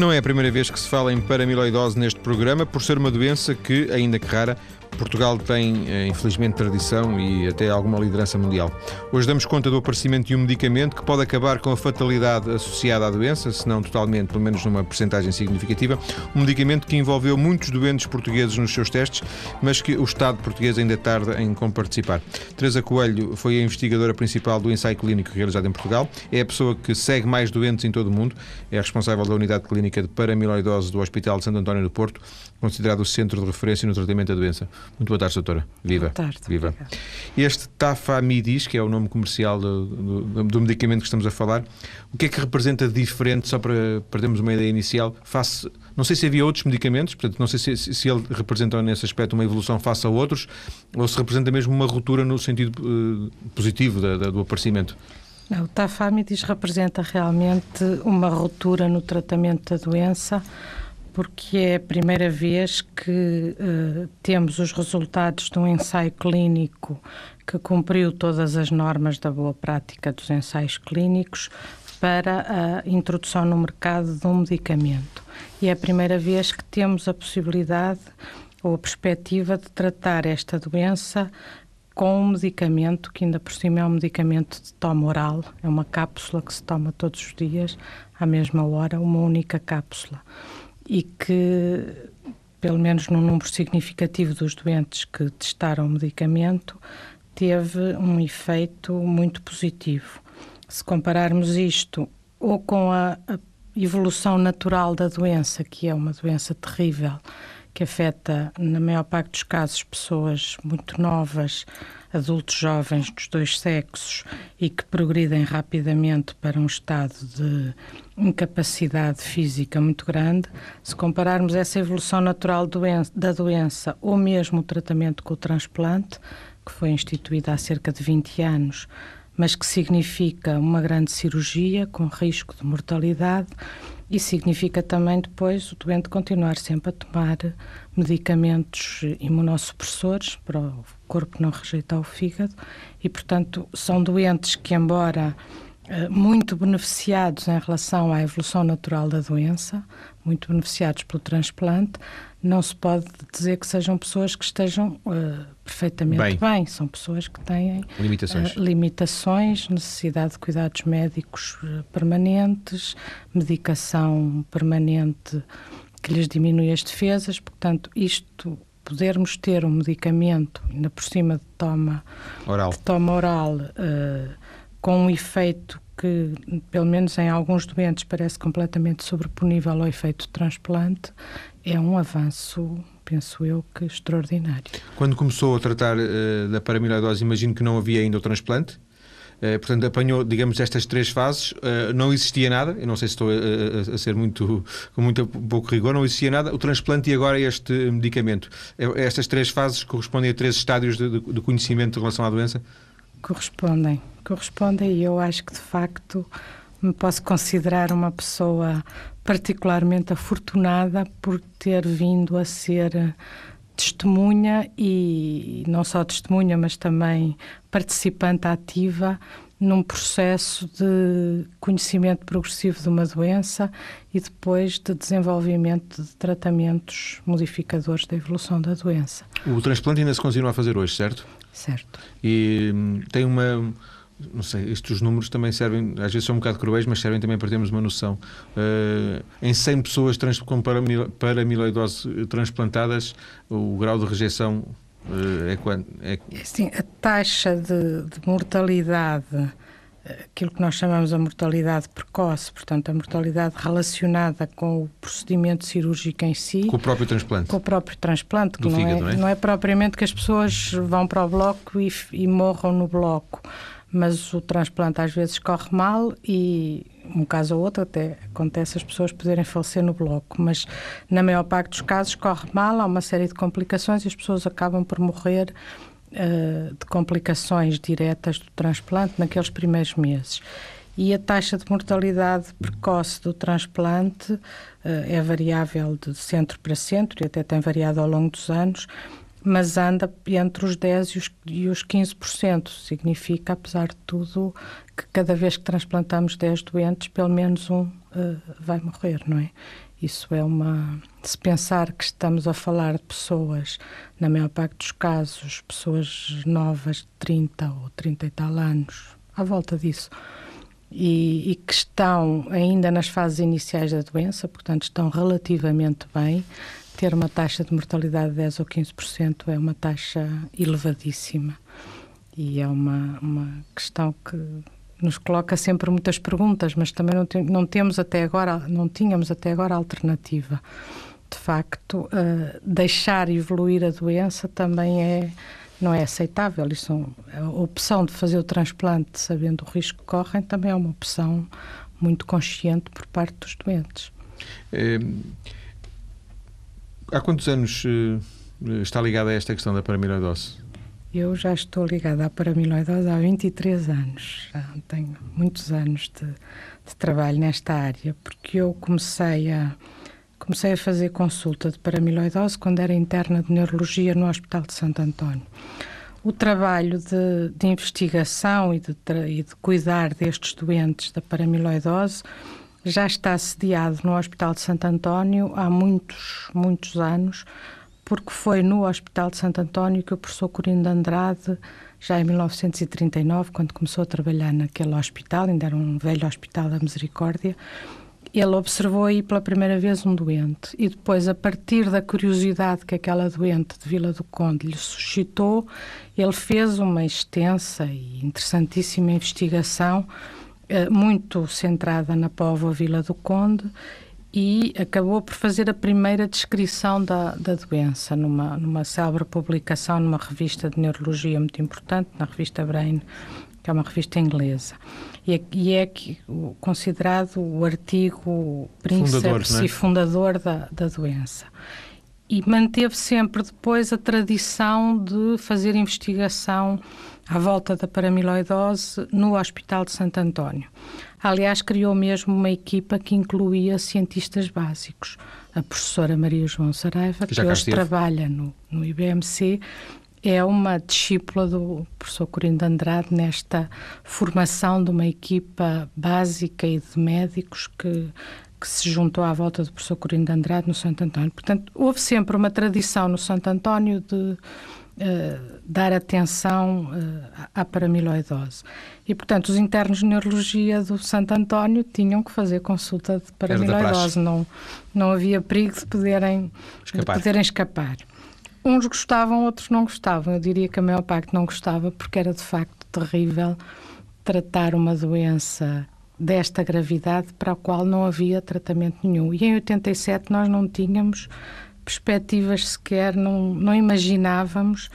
Não é a primeira vez que se fala em paramiloidose neste programa, por ser uma doença que, ainda que rara, Portugal tem, eh, infelizmente, tradição e até alguma liderança mundial. Hoje damos conta do aparecimento de um medicamento que pode acabar com a fatalidade associada à doença, se não totalmente, pelo menos numa percentagem significativa. Um medicamento que envolveu muitos doentes portugueses nos seus testes, mas que o Estado português ainda tarda em participar. Teresa Coelho foi a investigadora principal do ensaio clínico realizado em Portugal. É a pessoa que segue mais doentes em todo o mundo. É responsável da unidade clínica de paramiloidose do Hospital de Santo António do Porto, considerado o centro de referência no tratamento da doença. Muito boa tarde, doutora. Viva. Boa tarde. Viva. Este Tafamidis, que é o nome comercial do, do, do, medicamento que estamos a falar, o que é que representa de diferente, só para perdermos uma ideia inicial, face, não sei se havia outros medicamentos, portanto, não sei se, se ele representa nesse aspecto uma evolução face a outros, ou se representa mesmo uma ruptura no sentido uh, positivo da, da, do aparecimento. Não, o Tafamidis representa realmente uma ruptura no tratamento da doença, porque é a primeira vez que uh, temos os resultados de um ensaio clínico que cumpriu todas as normas da boa prática dos ensaios clínicos para a introdução no mercado de um medicamento. E é a primeira vez que temos a possibilidade ou a perspectiva de tratar esta doença com um medicamento que ainda por cima é um medicamento de toma oral, é uma cápsula que se toma todos os dias, à mesma hora, uma única cápsula e que, pelo menos num número significativo dos doentes que testaram o medicamento, teve um efeito muito positivo. Se compararmos isto ou com a, a evolução natural da doença, que é uma doença terrível, que afeta, na maior parte dos casos, pessoas muito novas, adultos jovens dos dois sexos e que progridem rapidamente para um estado de incapacidade física muito grande, se compararmos essa evolução natural da doença ou mesmo o tratamento com o transplante, que foi instituído há cerca de 20 anos, mas que significa uma grande cirurgia com risco de mortalidade e significa também depois o doente continuar sempre a tomar medicamentos imunossupressores para o corpo não rejeitar o fígado. E, portanto, são doentes que, embora muito beneficiados em relação à evolução natural da doença, muito beneficiados pelo transplante, não se pode dizer que sejam pessoas que estejam uh, perfeitamente bem. bem. São pessoas que têm limitações, uh, limitações necessidade de cuidados médicos uh, permanentes, medicação permanente que lhes diminui as defesas. Portanto, isto podermos ter um medicamento, ainda por cima de toma oral, de toma oral com um efeito que, pelo menos em alguns doentes, parece completamente sobreponível ao efeito transplante, é um avanço, penso eu, que extraordinário. Quando começou a tratar uh, da paramiloidose, imagino que não havia ainda o transplante. Uh, portanto, apanhou, digamos, estas três fases. Uh, não existia nada, eu não sei se estou a, a, a, ser muito, com muito pouco rigor, não existia nada. O transplante e agora este medicamento. Estas três fases correspondem a três estádios de, de, de conhecimento em relação à doença? Correspondem, correspondem e eu acho que de facto me posso considerar uma pessoa particularmente afortunada por ter vindo a ser testemunha e não só testemunha, mas também participante ativa num processo de conhecimento progressivo de uma doença e depois de desenvolvimento de tratamentos modificadores da evolução da doença. O transplante ainda se continua a fazer hoje, certo? Certo. E hum, tem uma. Não sei, estes números também servem, às vezes são um bocado cruéis, mas servem também para termos uma noção. Uh, em 100 pessoas trans, com paramiloidose transplantadas, o grau de rejeição uh, é quanto? É... Sim, a taxa de, de mortalidade aquilo que nós chamamos a mortalidade precoce, portanto, a mortalidade relacionada com o procedimento cirúrgico em si. Com o próprio transplante. Com o próprio transplante, que não, fígado, é, não, é? não, é, propriamente que as pessoas vão para o bloco e, e morram no bloco, mas o transplante às vezes corre mal e um caso ou outro até acontece as pessoas poderem falecer no bloco, mas na maior parte dos casos corre mal, há uma série de complicações e as pessoas acabam por morrer uh, de complicações diretas do transplante naqueles primeiros meses. E a taxa de mortalidade precoce do transplante uh, é variável de centro para centro e até tem variado ao longo dos anos, mas anda entre os 10% e os, e os 15%. Significa, apesar de tudo, que cada vez que transplantamos 10 doentes, pelo menos um uh, vai morrer, não é? Isso é uma. Se pensar que estamos a falar de pessoas, na maior parte dos casos, pessoas novas de 30 ou 30 e tal anos, à volta disso, e, e, que estão ainda nas fases iniciais da doença, portanto estão relativamente bem, ter uma taxa de mortalidade de 10 ou 15% é uma taxa elevadíssima. E é uma, uma questão que nos coloca sempre muitas perguntas, mas também não, não temos até agora, não tínhamos até agora alternativa. De facto, uh, deixar evoluir a doença também é não é aceitável. Isso, a opção de fazer o transplante sabendo o risco que correm também é uma opção muito consciente por parte dos doentes. É, há quantos anos uh, está ligada a esta questão da paramiloidose? Eu já estou ligada à paramiloidose há 23 anos. Já tenho muitos anos de, de, trabalho nesta área, porque eu comecei a, comecei a fazer consulta de paramiloidose quando era interna de neurologia no Hospital de Santo António. O trabalho de, de investigação e de, e de cuidar destes doentes da paramiloidose já está sediado no Hospital de Santo António há muitos, muitos anos porque foi no Hospital de Santo António que o professor Corino de Andrade, já em 1939, quando começou a trabalhar naquele hospital, ainda era um velho hospital da Misericórdia, ele observou aí pela primeira vez um doente. E depois, a partir da curiosidade que aquela doente de Vila do Conde lhe suscitou, ele fez uma extensa e interessantíssima investigação, muito centrada na povoa Vila do Conde e acabou por fazer a primeira descrição da, da doença numa, numa célebre publicação numa revista de neurologia muito importante, na revista Brain, que é uma revista inglesa. E é, e é que, considerado o artigo príncipe e fundador da, da doença. E manteve sempre depois a tradição de fazer investigação à volta da paramiloidose no Hospital de Santo António. Aliás, criou mesmo uma equipa que incluía cientistas básicos. A professora Maria João Saraiva, que, que hoje trabalha no, no IBMC, é uma discípula do professor Corino de Andrade nesta formação de uma equipa básica e de médicos que, que se juntou à volta do professor Corino de Andrade no Santo António. Portanto, houve sempre uma tradição no Santo António de uh, dar atenção uh, à paramiloidose. E, portanto, os internos de neurologia do Santo António tinham que fazer consulta de paramiloidose. Não, não havia perigo de poderem escapar. De poderem escapar. Uns gostavam, outros não gostavam. Eu diria que a maior parte não gostava, porque era de facto terrível tratar uma doença desta gravidade para a qual não havia tratamento nenhum. E em 87 nós não tínhamos perspectivas sequer, não, não imaginávamos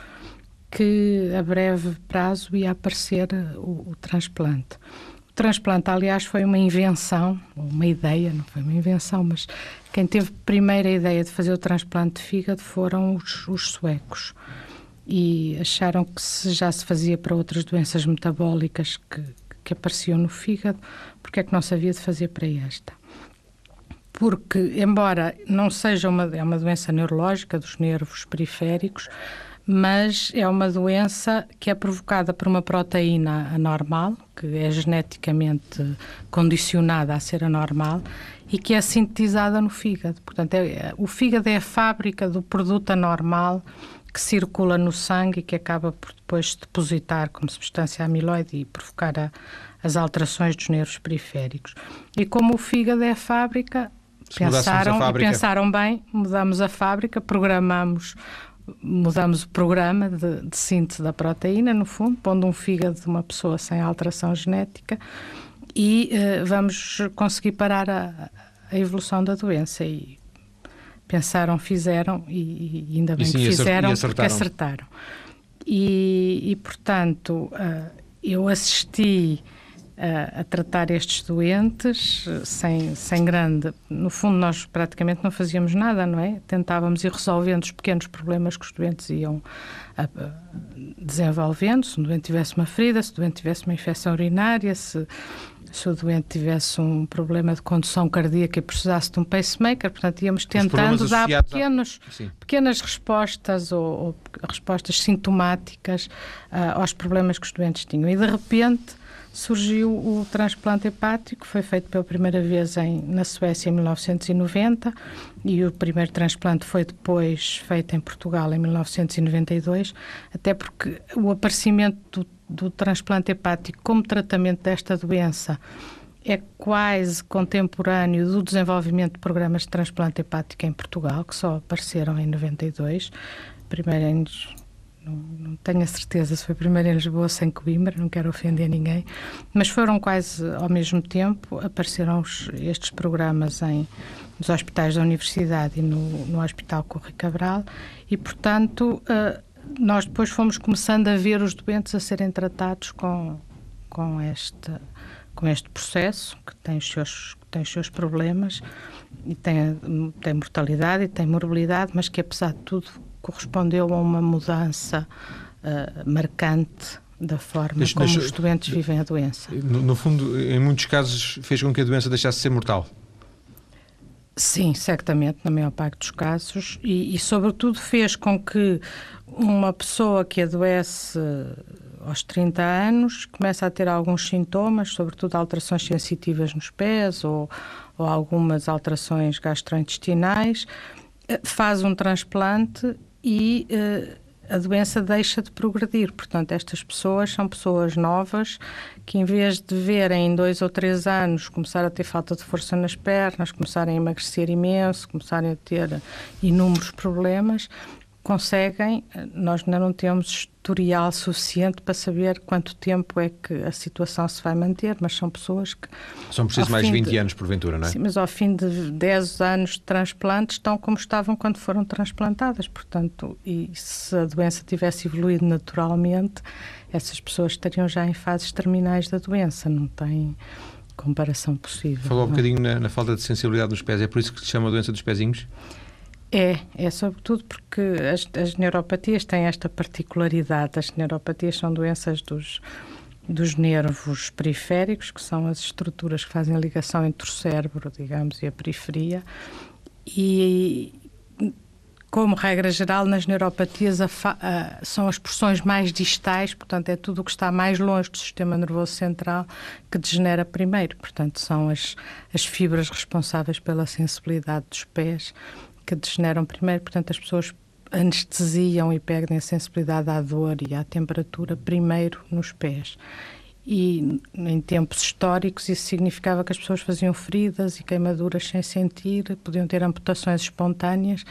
que a breve prazo ia aparecer o, o transplante. O transplante, aliás, foi uma invenção, uma ideia, não foi uma invenção, mas quem teve primeira ideia de fazer o transplante de fígado foram os, os suecos. E acharam que se já se fazia para outras doenças metabólicas que, que apareciam no fígado, porque é que não se havia de fazer para esta? Porque, embora não seja uma, é uma doença neurológica dos nervos periféricos, mas é uma doença que é provocada por uma proteína anormal, que é geneticamente condicionada a ser anormal e que é sintetizada no fígado. Portanto, é, o fígado é a fábrica do produto anormal que circula no sangue e que acaba por depois depositar como substância amiloide e provocar a, as alterações dos nervos periféricos. E como o fígado é a fábrica, pensaram, pensaram bem, mudamos a fábrica, programamos, mudamos o programa de, de, síntese da proteína, no fundo, pondo um fígado de uma pessoa sem alteração genética e uh, vamos conseguir parar a, a, evolução da doença. E pensaram, fizeram e, e ainda bem sim, que fizeram, porque acertaram. E, e portanto, uh, eu assisti a, a, tratar estes doentes sem, sem grande. No fundo, nós praticamente não fazíamos nada, não é? Tentávamos ir resolvendo os pequenos problemas que os doentes iam a, a, desenvolvendo. Se o doente tivesse uma ferida, se o doente tivesse uma infecção urinária, se, se o doente tivesse um problema de condução cardíaca e precisasse de um pacemaker, portanto, íamos tentando dar pequenos, pequenas respostas ou, ou respostas sintomáticas uh, aos problemas que os doentes tinham. E, de repente surgiu o transplante hepático, foi feito pela primeira vez em, na Suécia em 1990 e o primeiro transplante foi depois feito em Portugal em 1992, até porque o aparecimento do, do transplante hepático como tratamento desta doença é quase contemporâneo do desenvolvimento de programas de transplante hepático em Portugal, que só apareceram em 92. Primeiro em não, não, tenho a certeza se foi primeiro em Lisboa sem Coimbra, não quero ofender ninguém, mas foram quase ao mesmo tempo, apareceram os, estes programas em nos hospitais da Universidade e no, no Hospital Corre Cabral. E, portanto, uh, nós depois fomos começando a ver os doentes a serem tratados com, com este com este processo, que tem os seus, tem os seus problemas, e tem, tem mortalidade e tem morbilidade, mas que apesar de tudo correspondeu a uma mudança uh, marcante da forma deixa, como deixa, os doentes vivem a doença. No, no, fundo, em muitos casos, fez com que a doença deixasse de ser mortal? Sim, certamente, na maior parte dos casos, e, e sobretudo fez com que uma pessoa que adoece aos 30 anos, começa a ter alguns sintomas, sobretudo alterações sensitivas nos pés ou, ou algumas alterações gastrointestinais, eh, faz um transplante e uh, a doença deixa de progredir. Portanto, estas pessoas são pessoas novas que, em vez de verem em dois ou três anos começar a ter falta de força nas pernas, começarem a emagrecer imenso, começarem a ter inúmeros problemas, conseguem, nós ainda não temos historial suficiente para saber quanto tempo é que a situação se vai manter, mas são pessoas que... São precisos mais 20 de, anos, porventura, não é? Sim, mas ao fim de 10 anos de transplante estão como estavam quando foram transplantadas, portanto, e se a doença tivesse evoluído naturalmente, essas pessoas estariam já em fases terminais da doença, não tem comparação possível. Falou um é? bocadinho na, na falta de sensibilidade dos pés, é por isso que se chama doença dos pezinhos? É, é sobretudo porque as, as neuropatias têm esta particularidade. As neuropatias são doenças dos, dos nervos periféricos, que são as estruturas que fazem ligação entre o cérebro, digamos, e a periferia. E, como regra geral, nas neuropatias a a, são as porções mais distais, portanto, é tudo o que está mais longe do sistema nervoso central que degenera primeiro. Portanto, são as, as fibras responsáveis pela sensibilidade dos pés que degeneram primeiro, portanto, as pessoas anestesiam e perdem a sensibilidade à dor e à temperatura primeiro nos pés. E em tempos históricos isso significava que as pessoas faziam feridas e queimaduras sem sentir, podiam ter amputações espontâneas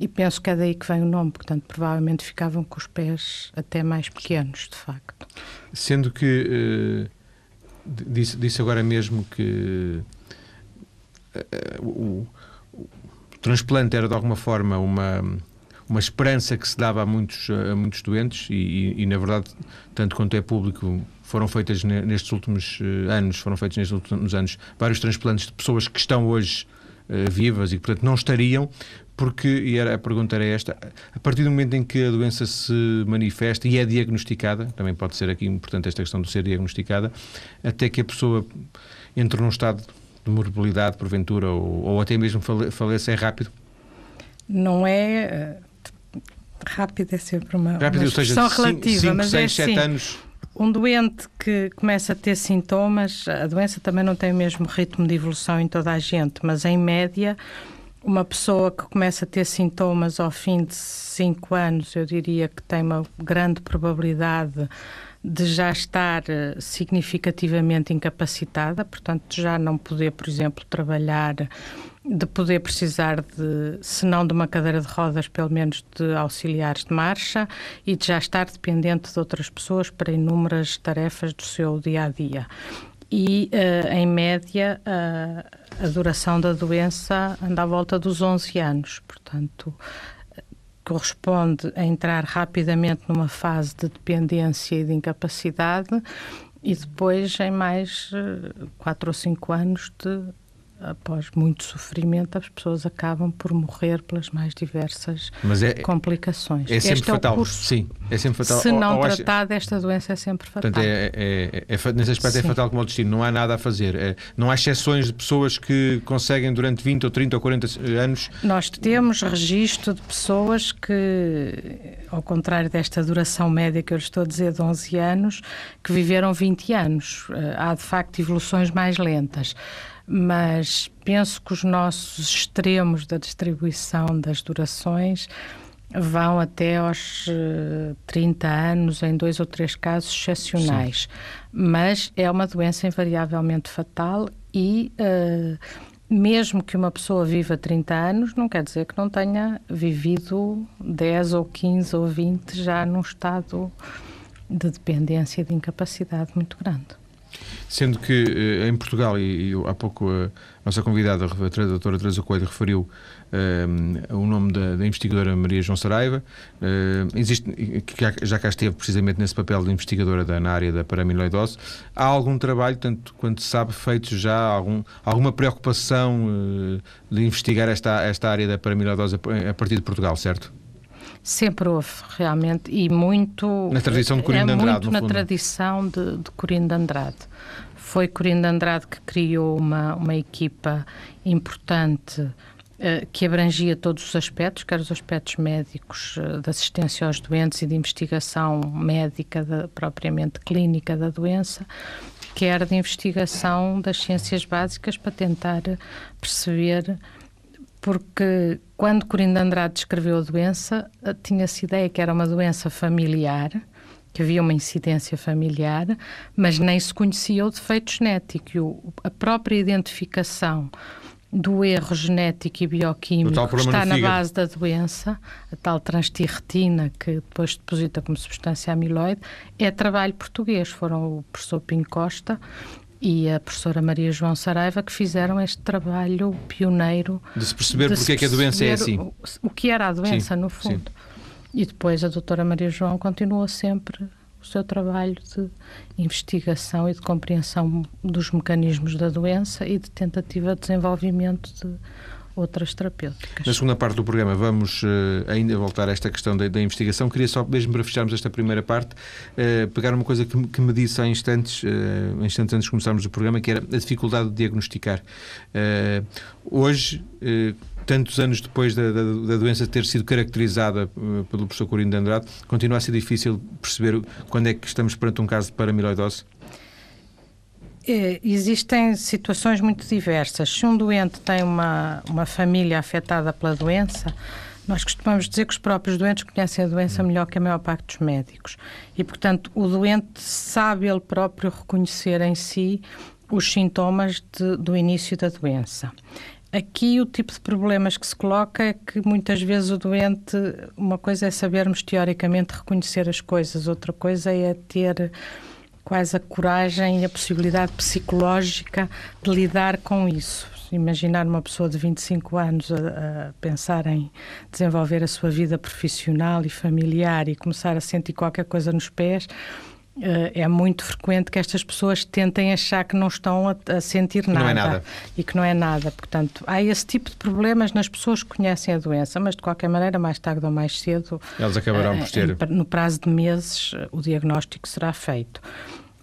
e penso que é daí que vem o nome, portanto, provavelmente ficavam com os pés até mais pequenos, de facto. Sendo que uh, disse, disse, agora mesmo que uh, o o transplante era de alguma forma uma uma esperança que se dava a muitos, a muitos doentes e, e, e, na verdade, tanto quanto é público, foram feitas nestes últimos eh, anos, foram feitos nestes últimos anos vários transplantes de pessoas que estão hoje uh, vivas e, portanto, não estariam, porque, e era, a pergunta era esta, a partir do momento em que a doença se manifesta e é diagnosticada, também pode ser aqui importante esta questão de ser diagnosticada, até que a pessoa entre num estado de morbilidade, porventura, ou, ou até mesmo faleça, é rápido? Não é. Eh, rápido é sempre uma, rápido, uma expressão seja, relativa, cinco, mas 6, é 7 assim, anos. Um doente que começa a ter sintomas, a doença também não tem o mesmo ritmo de evolução em toda a gente, mas em média, uma pessoa que começa a ter sintomas ao fim de 5 anos, eu diria que tem uma grande probabilidade de já estar eh, significativamente incapacitada, portanto, já não poder, por exemplo, trabalhar, de poder precisar de, se não de uma cadeira de rodas, pelo menos de auxiliares de marcha e de já estar dependente de outras pessoas para inúmeras tarefas do seu dia a dia. E, uh, em média, uh, a duração da doença anda à volta dos 11 anos, portanto corresponde a entrar rapidamente numa fase de dependência e de incapacidade e depois em mais uh, quatro ou cinco anos de após muito sofrimento, as pessoas acabam por morrer pelas mais diversas é, complicações. É sempre este fatal. É o curso. Sim, é sempre fatal. Se não tratada, esta doença é sempre fatal. Portanto, é, é, é nesse aspecto é Sim. é fatal como o destino. Não há nada a fazer. É, não há exceções de pessoas que conseguem durante 20 ou 30 ou 40 anos. Nós temos registro de pessoas que, ao contrário desta duração média que eu estou a dizer de 11 anos, que viveram 20 anos. Eh, há, de facto, evoluções mais lentas mas penso que os nossos extremos da distribuição das durações vão até aos 30 eh, anos, em dois ou três casos excepcionais. Sim. Mas é uma doença invariavelmente fatal e. Uh, mesmo que uma pessoa viva 30 anos, não quer dizer que não tenha vivido 10 ou 15 ou 20 já num estado de dependência e de incapacidade muito grande. Sendo que eh, em Portugal, e, e há pouco a nossa convidada, a doutora Teresa Coelho, referiu um, eh, o nome da, da, investigadora Maria João Saraiva, uh, existe, que já, já cá esteve precisamente nesse papel de investigadora da, na área da paramiloidose. Há algum trabalho, tanto quanto se sabe, feito já, algum, alguma preocupação uh, de investigar esta, esta área da paramiloidose a, a partir de Portugal, certo? Sempre houve, realmente, e muito. Na tradição de Corinho é de Andrade, muito na fundo. tradição de, de Corinho de Andrade. Foi Corinho de Andrade que criou uma, uma equipa importante uh, que abrangia todos os aspectos, quer os aspectos médicos, uh, de assistência aos doentes e de investigação médica, de, propriamente clínica da doença, quer de investigação das ciências básicas para tentar perceber porque quando Corinda Andrade descreveu a doença, eh, tinha-se ideia que era uma doença familiar, que havia uma incidência familiar, mas nem se conhecia o defeito genético. a própria identificação do erro genético e bioquímico que está na base da doença, a tal transtirretina que depois deposita como substância amiloide, é trabalho português. Foram o professor Pinho Costa e a professora Maria João Saraiva que fizeram este trabalho pioneiro de se perceber porque é que a doença é assim. O, o que era a doença, sim, no fundo. Sim. E depois a doutora Maria João continua sempre o seu trabalho de investigação e de compreensão dos mecanismos da doença e de tentativa de desenvolvimento de outras terapêuticas. Na segunda parte do programa vamos uh, ainda voltar a esta questão da, da, investigação. Queria só, mesmo para fecharmos esta primeira parte, uh, pegar uma coisa que, que, me disse há instantes, uh, instantes antes de começarmos o programa, que era a dificuldade de diagnosticar. hoje, tantos anos depois da, da, da, doença ter sido caracterizada pelo professor Corino de Andrade, continua a ser difícil perceber quando é que estamos perante um caso de paramiloidose? É, existem situações muito diversas. Se um doente tem uma, uma família afetada pela doença, nós costumamos dizer que os próprios doentes conhecem a doença melhor que a maior parte dos médicos. E, portanto, o doente sabe ele próprio reconhecer em si os sintomas de, do início da doença. Aqui o tipo de problemas que se coloca é que muitas vezes o doente, uma coisa é sabermos teoricamente reconhecer as coisas, outra coisa é ter quase a coragem e a possibilidade psicológica de lidar com isso. Imaginar uma pessoa de 25 anos a, a, pensar em desenvolver a sua vida profissional e familiar e começar a sentir qualquer coisa nos pés, é muito frequente que estas pessoas tentem achar que não estão a, a sentir nada, não é nada, e que não é nada. Portanto, há esse tipo de problemas nas pessoas que conhecem a doença, mas de qualquer maneira, mais tarde ou mais cedo, elas acabarão uh, por ter. no prazo de meses, o diagnóstico será feito.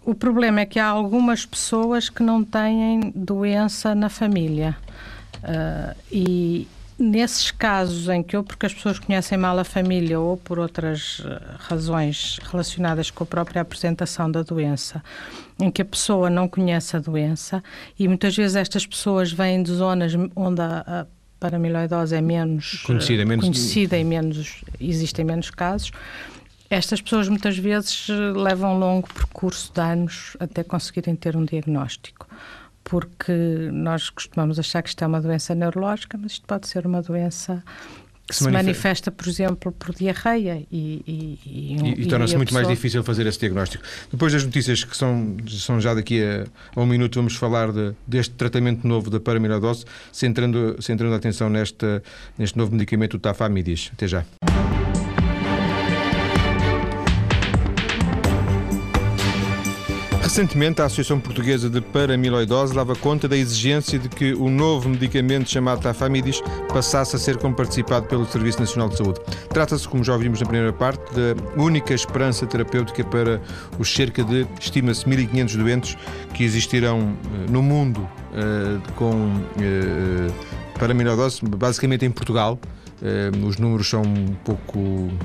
O problema é que há algumas pessoas que não têm doença na família. Uh, e nesses casos em que, ou porque as pessoas conhecem mal a família, ou por outras ah, razões relacionadas com a própria apresentação da doença, em que a pessoa não conhece a doença, e muitas vezes estas pessoas vêm de zonas onde a, a paramiloidose é menos conhecida, menos... conhecida e menos, existem menos casos estas pessoas muitas vezes levam um longo percurso de anos até conseguirem ter um diagnóstico, porque nós costumamos achar que isto é uma doença neurológica, mas isto pode ser uma doença que se, se manifesta, por exemplo, por diarreia e, e, e, e, e torna-se muito pessoa... mais difícil fazer esse diagnóstico. Depois das notícias que são, são já daqui a, a um minuto, vamos falar de, deste tratamento novo da paramiradose, centrando, centrando a atenção nesta, neste novo medicamento, o Tafamidis. Até já. Recentemente, a Associação Portuguesa de Paramiloidose dava conta da exigência de que o novo medicamento chamado Tafamidis passasse a ser comparticipado pelo Serviço Nacional de Saúde. Trata-se, como já ouvimos na primeira parte, da única esperança terapêutica para os cerca de, estima-se, 1.500 doentes que existirão eh, no mundo uh, com uh, paramiloidose, basicamente em Portugal. Uh, os números são um pouco,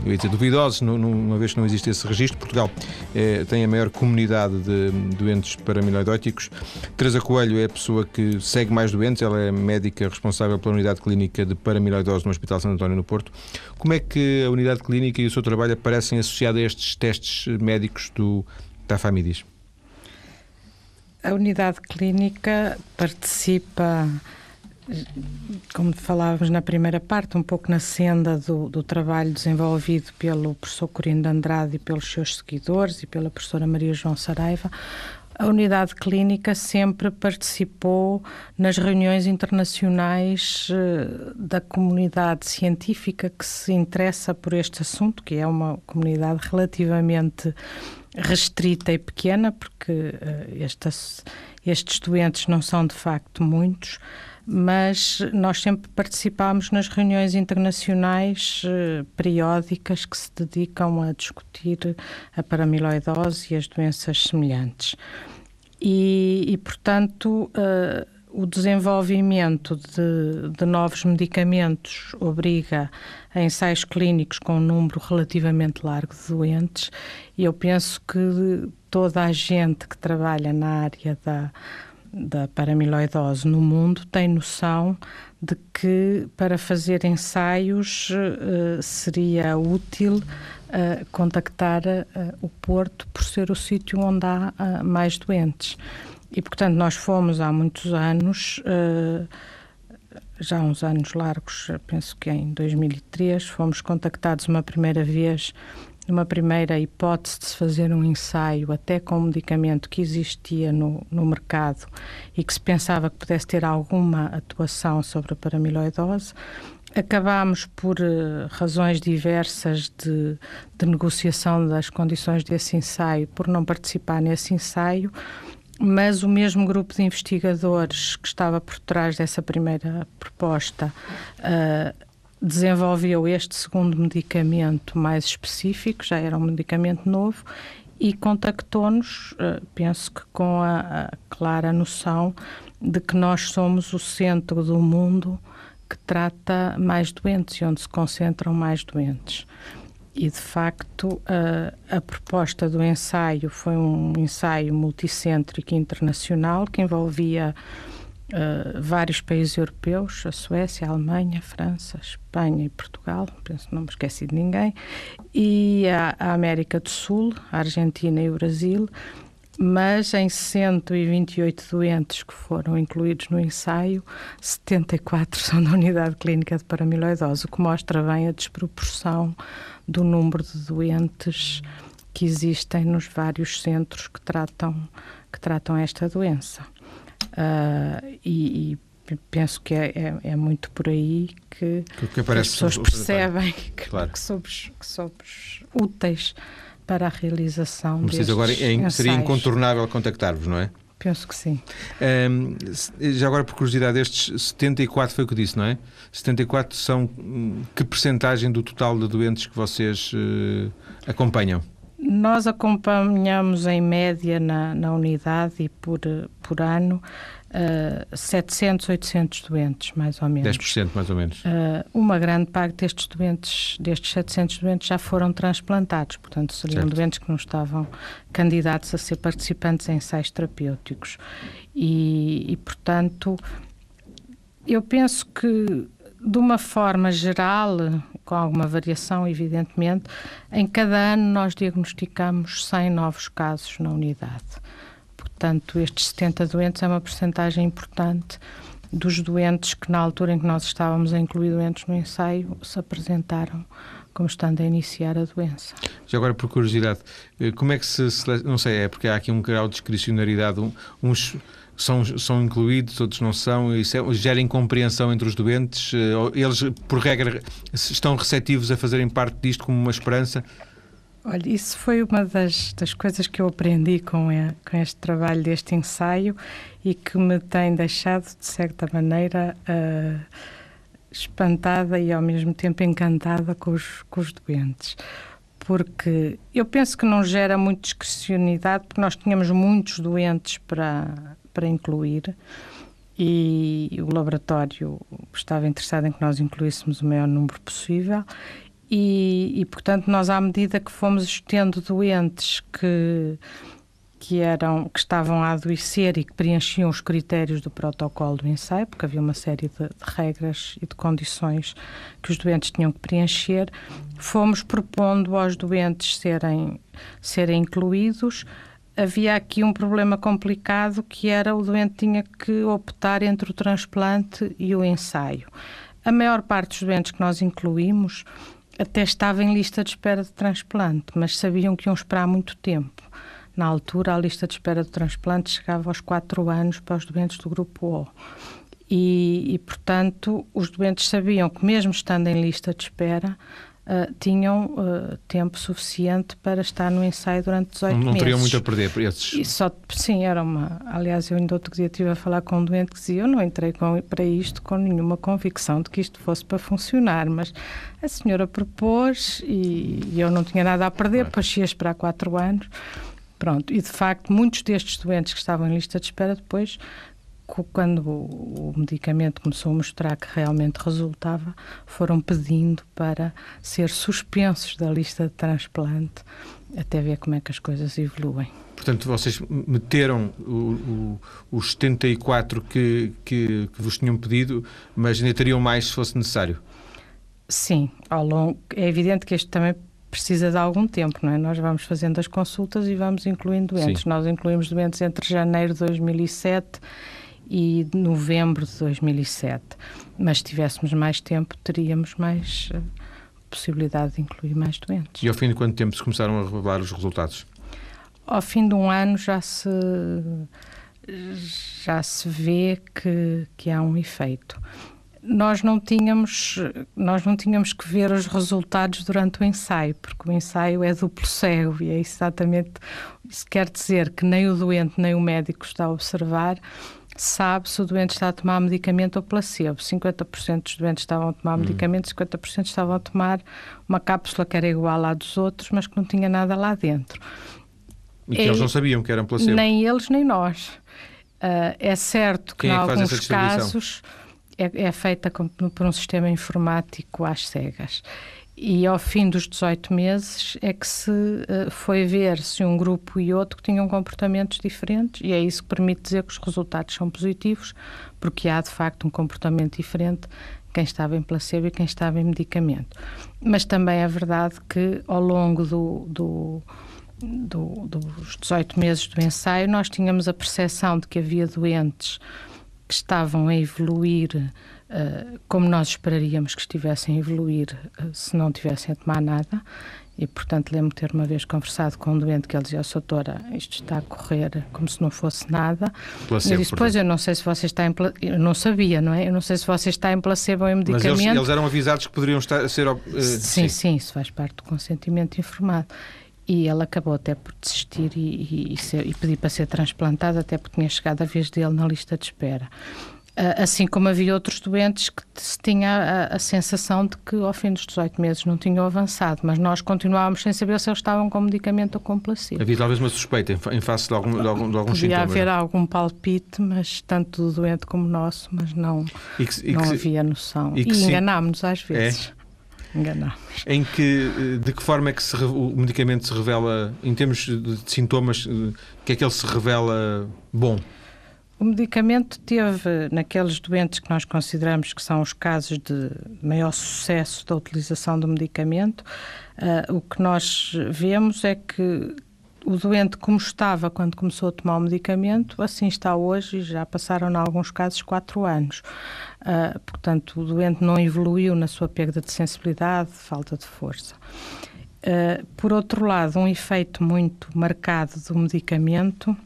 eu ia dizer, duvidosos, uma vez que não existe esse registro. Portugal uh, tem a maior comunidade de doentes paramiloidóticos. Teresa Coelho é a pessoa que segue mais doentes, ela é médica responsável pela unidade clínica de paramiloidose no Hospital Santo António no Porto. Como é que a unidade clínica e o seu trabalho aparecem associados a estes testes médicos do Tafamidis? A unidade clínica participa como falávamos na primeira parte, um pouco na senda do, do, trabalho desenvolvido pelo professor Corino de Andrade e pelos seus seguidores e pela professora Maria João Saraiva, a unidade clínica sempre participou nas reuniões internacionais eh, da comunidade científica que se interessa por este assunto, que é uma comunidade relativamente restrita e pequena, porque uh, estas, estes doentes não são de facto muitos mas nós sempre participámos nas reuniões internacionais eh, periódicas que se dedicam a discutir a paramiloidose e as doenças semelhantes. E, e portanto, uh, o desenvolvimento de, de, novos medicamentos obriga a ensaios clínicos com um número relativamente largo de doentes, e eu penso que toda a gente que trabalha na área da da paramiloidose no mundo tem noção de que para fazer ensaios uh, seria útil uh, contactar uh, o Porto por ser o sítio onde há mais doentes. E, portanto, nós fomos há muitos anos, já há uns anos largos, penso que em 2003, fomos contactados uma primeira vez numa primeira hipótese de se fazer um ensaio até com um medicamento que existia no, no mercado e que se pensava que pudesse ter alguma atuação sobre a paramiloidose, acabámos por uh, razões diversas de, de negociação das condições desse ensaio, por não participar nesse ensaio, mas o mesmo grupo de investigadores que estava por trás dessa primeira proposta uh, desenvolveu este segundo medicamento mais específico, já era um medicamento novo, e contactou-nos, eh, penso que com a, a, clara noção de que nós somos o centro do mundo que trata mais doentes e onde se concentram mais doentes. E, de facto, a, a proposta do ensaio foi um ensaio multicêntrico internacional que envolvia uh, vários países europeus, a Suécia, a Alemanha, a França, a Espanha e Portugal, penso não me esqueci de ninguém, e a, a América do Sul, a Argentina e o Brasil, mas em 128 doentes que foram incluídos no ensaio, 74 são da unidade clínica de paramiloidose, o que mostra bem a desproporção do número de doentes que existem nos vários centros que tratam, que tratam esta doença. Uh, e, e, penso que é, é, é, muito por aí que, que, que as pessoas percebem que, claro. que, somos, que somos úteis para a realização Vocês agora é, seria incontornável contactar-vos, não é? Penso que sim. Um, já agora, por curiosidade, estes 74 foi o que disse, não é? 74 são hum, que percentagem do total de doentes que vocês uh, acompanham? Nós acompanhamos em média na, na unidade e por, por ano uh, 700, 800 doentes, mais ou menos. 10% mais ou menos. Uh, uma grande parte destes doentes, destes 700 doentes, já foram transplantados, portanto seriam certo. doentes que não estavam candidatos a ser participantes em ensaios terapêuticos. E, e portanto, eu penso que de uma forma geral, com alguma variação, evidentemente, em cada ano nós diagnosticamos 100 novos casos na unidade. Portanto, estes 70 doentes é uma porcentagem importante dos doentes que, na altura em que nós estávamos a incluir doentes no ensaio, se apresentaram como estando a iniciar a doença. Já agora, por curiosidade, eh, como é que se. Não sei, é porque há aqui um grau de discricionariedade. Uns são, são incluídos, outros não são, isso é, gera incompreensão entre os doentes. Eh, eles, por regra, estão receptivos a fazerem parte disto como uma esperança? Olha, isso foi uma das, das coisas que eu aprendi com, a, com este trabalho, deste ensaio, e que me tem deixado, de certa maneira, uh, espantada e ao mesmo tempo encantada com os, com os doentes. Porque eu penso que não gera muito discrecionalidade, porque nós tínhamos muitos doentes para, para incluir e o laboratório estava interessado em que nós incluíssemos o maior número possível e, e, portanto, nós, à medida que fomos tendo doentes que, que, eram, que estavam a adoecer e que preenchiam os critérios do protocolo do ensaio, porque havia uma série de, de regras e de condições que os doentes tinham que preencher, fomos propondo aos doentes serem, serem incluídos. Havia aqui um problema complicado que era o doente tinha que optar entre o transplante e o ensaio. A maior parte dos doentes que nós incluímos até estava em lista de espera de transplante, mas sabiam que iam esperar muito tempo. Na altura, a lista de espera de transplante chegava aos 4 anos para os doentes do grupo O. E, e, portanto, os doentes sabiam que, mesmo estando em lista de espera, uh, tinham uh, tempo suficiente para estar no ensaio durante 18 não, meses. Não teriam muito a perder esses. E só, sim, era uma. Aliás, eu ainda outro dia estive a falar com um doente que dizia: Eu não entrei com, para isto com nenhuma convicção de que isto fosse para funcionar, mas a senhora propôs e, e eu não tinha nada a perder, claro. passei a esperar 4 anos. Pronto, e de facto, muitos destes doentes que estavam em lista de espera depois quando o medicamento começou a mostrar que realmente resultava, foram pedindo para ser suspensos da lista de transplante até ver como é que as coisas evoluem. Portanto, vocês meteram o, o, os 74 que, que, que vos tinham pedido, mas ainda teriam mais se fosse necessário? Sim, ao longo. É evidente que isto também precisa de algum tempo, não é? Nós vamos fazendo as consultas e vamos incluindo doentes. Sim. Nós incluímos doentes entre janeiro de 2007 e novembro de 2007. Mas se tivéssemos mais tempo, teríamos mais uh, possibilidade de incluir mais doentes. E ao fim de quanto tempo se começaram a revelar os resultados? Ao fim de um ano já se já se vê que, que há um efeito. Nós não tínhamos nós não tínhamos que ver os resultados durante o ensaio, porque o ensaio é duplo cego e é exatamente isso quer dizer que nem o doente nem o médico está a observar sabe se o doente está a tomar medicamento ou placebo. 50% dos doentes estavam a tomar hum. medicamento, 50% estavam a tomar uma cápsula que era igual à dos outros, mas que não tinha nada lá dentro. E que é, eles não sabiam que eram placebo? Nem eles, nem nós. Uh, é certo que, em é que alguns casos é, é feita por um sistema informático às cegas e ao fim dos 18 meses é que se uh, foi ver se um grupo e outro tinham comportamentos diferentes e é isso que permite dizer que os resultados são positivos, porque há de facto um comportamento diferente quem estava em placebo e quem estava em medicamento. Mas também é verdade que ao longo do, do, do, dos 18 meses do ensaio nós tínhamos a percepção de que havia doentes que estavam a evoluir como nós esperaríamos que estivessem a evoluir uh, se não tivessem a tomar nada. E, portanto, lembro-me ter uma vez conversado com um doente que ele dizia, oh, doutora, isto está a correr como se não fosse nada. Placebo, eu disse, pois, eu não sei se você está em... Eu não sabia, não é? Eu não sei se você está em placebo ou em medicamento. Mas eles, eles eram avisados que poderiam estar, ser... Uh, sim, sim, sim, isso faz parte do consentimento informado. E ele acabou até por desistir e, e, e, ser, e pedir para ser transplantado, até porque tinha chegado a vez dele na lista de espera. Assim como havia outros doentes que se tinha a, a, sensação de que ao fim dos 18 meses não tinham avançado, mas nós continuávamos sem saber se eles estavam com medicamento ou com placebo. Havia talvez uma suspeita em face de algum, de algum, de algum Podia sintoma. haver algum palpite, mas tanto do doente como nosso, mas não, e que, não havia noção. E, e enganámos-nos às vezes. É? Enganámos. Em que, de que forma é que se, o medicamento se revela, em termos de sintomas, que é que ele se revela bom? O medicamento teve, naqueles doentes que nós consideramos que são os casos de maior sucesso da utilização do medicamento, uh, o que nós vemos é que o doente, como estava quando começou a tomar o medicamento, assim está hoje e já passaram, em alguns casos, quatro anos. Uh, portanto, o doente não evoluiu na sua perda de sensibilidade, falta de força. Uh, por outro lado, um efeito muito marcado do medicamento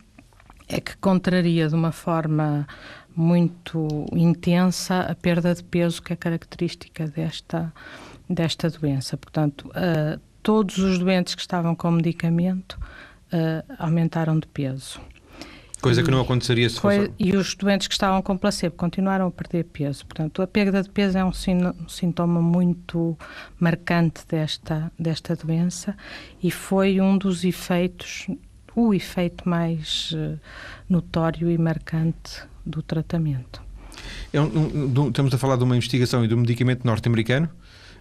é que contraria de uma forma muito intensa a perda de peso que é característica desta, desta doença. Portanto, uh, todos os doentes que estavam com medicamento uh, aumentaram de peso. Coisa que não aconteceria se fosse... E os doentes que estavam com placebo continuaram a perder peso. Portanto, a perda de peso é um, um sintoma muito marcante desta, desta doença e foi um dos efeitos, o efeito mais uh, notório e marcante do tratamento. É um, um, estamos a falar de uma investigação e de um medicamento norte-americano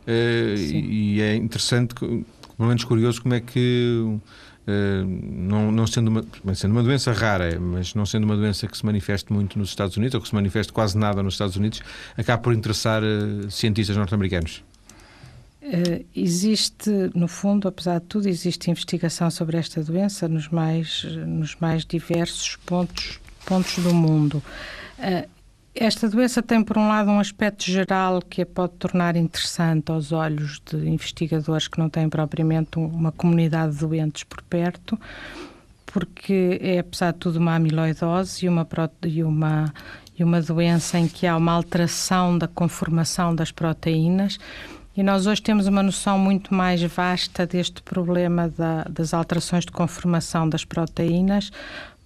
uh, e, e é interessante, pelo menos curioso, como é que Uh, não, não sendo, uma, sendo uma doença rara, mas não sendo uma doença que se manifeste muito nos Estados Unidos, ou que se manifeste quase nada nos Estados Unidos, acaba por interessar uh, cientistas norte-americanos? Uh, existe, no fundo, apesar de tudo, existe investigação sobre esta doença nos mais, nos mais diversos pontos, pontos do mundo. Esta doença tem, por um lado, um aspecto geral que a pode tornar interessante aos olhos de investigadores que não têm propriamente uma comunidade de doentes por perto, porque é, apesar de tudo, uma amiloidose e uma, e uma, e uma doença em que há uma alteração da conformação das proteínas. E nós hoje temos uma noção muito mais vasta deste problema da, das alterações de conformação das proteínas,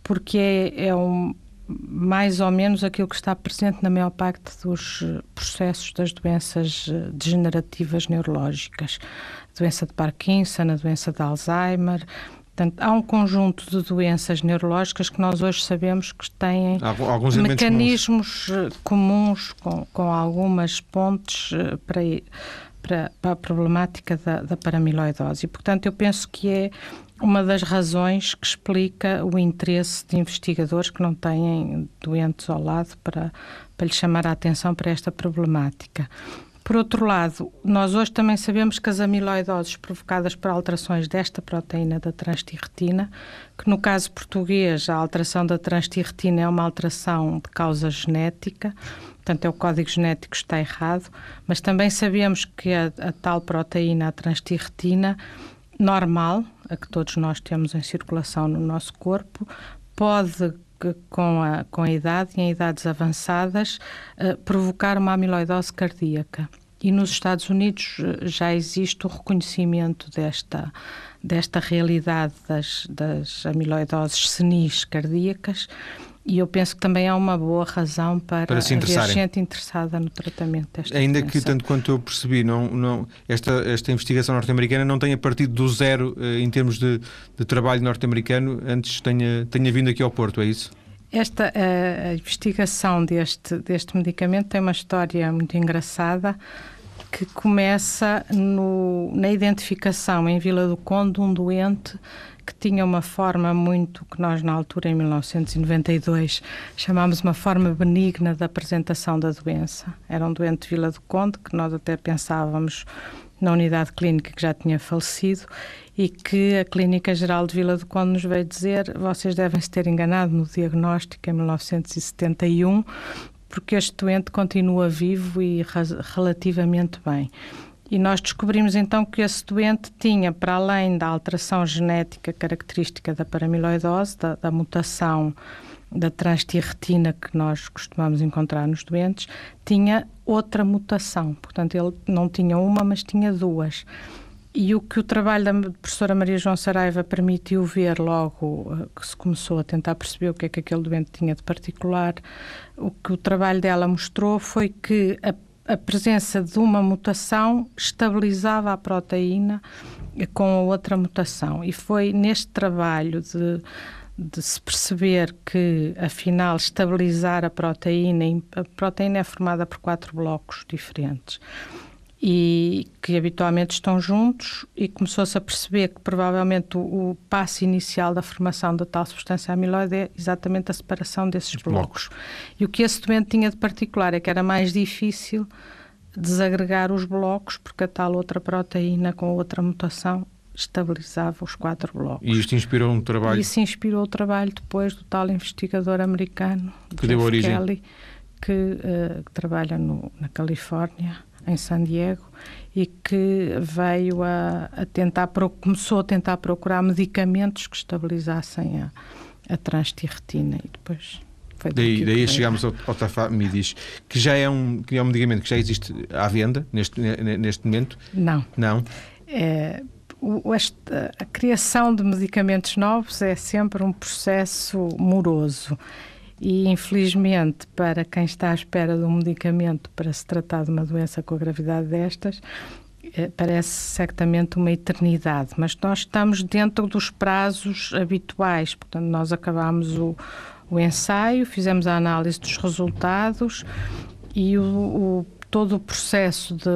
porque é, é um mais ou menos aquilo que está presente na maior parte dos eh, processos das doenças eh, degenerativas neurológicas. A doença de Parkinson, a doença de Alzheimer. Portanto, há um conjunto de doenças neurológicas que nós hoje sabemos que têm Alguns mecanismos comuns, eh, com, com algumas pontes para, para, para a problemática da, da paramiloidose. Portanto, eu penso que é uma das razões que explica o interesse de investigadores que não têm doentes ao lado para, para lhes chamar a atenção para esta problemática. Por outro lado, nós hoje também sabemos que as amiloidoses provocadas por alterações desta proteína da transtirretina, que no caso português a alteração da transtirretina é uma alteração de causa genética, portanto é o código genético que está errado, mas também sabemos que a, a tal proteína, a transtirretina, normal, a que todos nós temos em circulação no nosso corpo, pode com a, com a idade e em idades avançadas, uh, provocar uma amiloidose cardíaca. E nos Estados Unidos eh, já existe o reconhecimento desta, desta realidade das, das amiloidoses senis cardíacas e eu penso que também há uma boa razão para, para se haver gente interessada no tratamento desta Ainda doença. que, tanto quanto eu percebi, não, não, esta, esta investigação norte-americana não tenha partido do zero eh, em termos de, de trabalho norte-americano, antes tenha, tenha vindo aqui ao Porto, é isso? Esta a, a investigação deste, deste medicamento tem uma história muito engraçada que começa no, na identificação em Vila do Conde de um doente que tinha uma forma muito que nós na altura em 1992 chamámos uma forma benigna da apresentação da doença. Era um doente de Vila do Conde que nós até pensávamos na unidade clínica que já tinha falecido e que a Clínica Geral de Vila do Conde nos veio dizer vocês devem se ter enganado no diagnóstico em 1971 porque este doente continua vivo e relativamente bem. E nós descobrimos então que esse doente tinha, para além da alteração genética característica da paramiloidose, da, da mutação da transtirretina que nós costumamos encontrar nos doentes, tinha outra mutação. Portanto, ele não tinha uma, mas tinha duas. E o que o trabalho da professora Maria João Saraiva permitiu ver logo eh, que se começou a tentar perceber o que é que aquele doente tinha de particular, o que o trabalho dela mostrou foi que a presença de uma mutação estabilizava a proteína com a outra mutação. E foi neste trabalho de, de se perceber que, afinal, estabilizar a proteína, a proteína é formada por quatro blocos diferentes e que habitualmente estão juntos e começou-se a perceber que provavelmente o, o, passo inicial da formação da tal substância amiloide é exatamente a separação desses blocos. blocos. E o que esse doente tinha de particular é que era mais difícil desagregar os blocos porque a tal outra proteína com outra mutação estabilizava os quatro blocos. E isto inspirou um trabalho? E isso inspirou o trabalho depois do tal investigador americano, que Jeff deu origem. Kelly, que, uh, que trabalha no, na Califórnia em San Diego e que veio a, a tentar começou a tentar procurar medicamentos que estabilizassem a, a transtirretina e depois foi daí, daí chegamos ao, ao tafamidis, que já é um que é um medicamento que já existe à venda neste neste momento. Não. Não. É, o, esta, a criação de medicamentos novos é sempre um processo moroso. E, infelizmente, para quem está à espera de um medicamento para se tratar de uma doença com a gravidade destas, eh, parece certamente uma eternidade, mas nós estamos dentro dos prazos habituais. Portanto, nós acabamos o, o ensaio, fizemos a análise dos resultados e o, o todo o processo de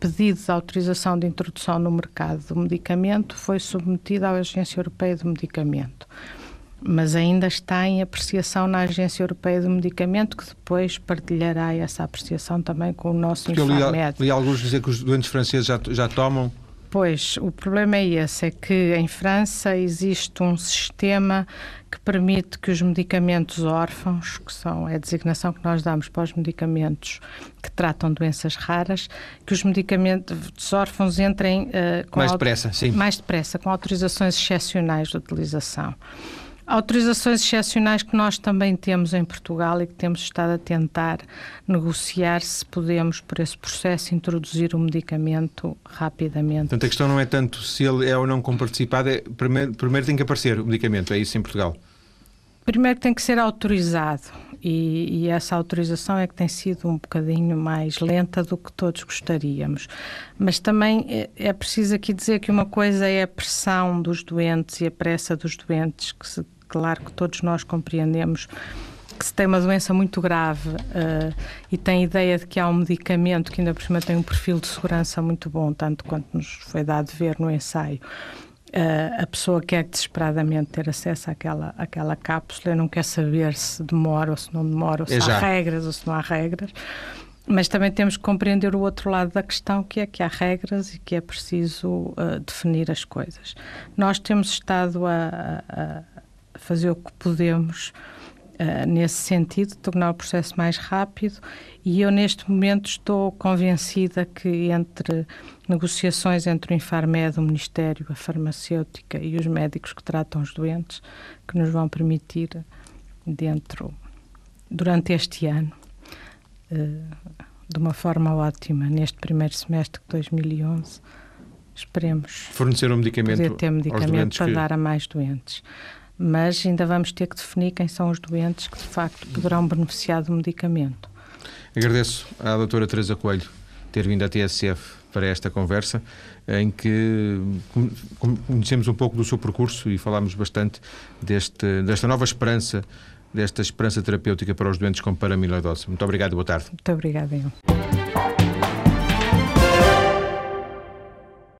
pedido de autorização de introdução no mercado do medicamento foi submetido à Agência Europeia do Medicamento. Mas ainda está em apreciação na Agência Europeia do Medicamento, que depois partilhará essa apreciação também com o nosso Porque Infarmed. Eu li, li alguns dizer que os doentes franceses já, já tomam Pois, o problema é esse, é que em França existe um sistema que permite que os medicamentos órfãos, que são é a designação que nós damos para os medicamentos que tratam doenças raras, que os medicamentos órfãos entrem uh, mais depressa, sim. mais depressa, com autorizações excepcionais de utilização. Autorizações excepcionais que nós também temos em Portugal e que temos estado a tentar negociar se podemos, por esse processo, introduzir o medicamento rapidamente. Portanto, a questão não é tanto se ele é ou não comparticipado, é, primeiro, primeiro tem que aparecer o medicamento, é isso em Portugal? Primeiro tem que ser autorizado e, e, essa autorização é que tem sido um bocadinho mais lenta do que todos gostaríamos. Mas também é, é preciso aqui dizer que uma coisa é a pressão dos doentes e a pressa dos doentes, que se, claro que todos nós compreendemos que se tem uma doença muito grave uh, e tem ideia de que há um medicamento que ainda por cima tem um perfil de segurança muito bom, tanto quanto nos foi dado ver no ensaio, Uh, a pessoa quer desesperadamente ter acesso àquela, àquela cápsula, não quer saber se demora ou se não demora, ou se é há regras ou se não há regras. Mas também temos que compreender o outro lado da questão, que é que há regras e que é preciso uh, definir as coisas. Nós temos estado a, a, a fazer o que podemos uh, nesse sentido, tornar o processo mais rápido. E eu neste momento estou convencida que entre negociações entre o Infarmed, o Ministério, a farmacêutica e os médicos que tratam os doentes, que nos vão permitir dentro, durante este ano, uh, de uma forma ótima, neste primeiro semestre de 2011, esperemos fornecer um medicamento, poder ter medicamento para que... dar a mais doentes mas ainda vamos ter que definir quem são os doentes que de facto poderão beneficiar do medicamento. Agradeço à doutora Teresa Coelho ter vindo à TSF para esta conversa, em que conhecemos um pouco do seu percurso e falámos bastante deste, desta nova esperança, desta esperança terapêutica para os doentes com paramiloidose. Muito obrigado, boa tarde. Muito obrigada, eu.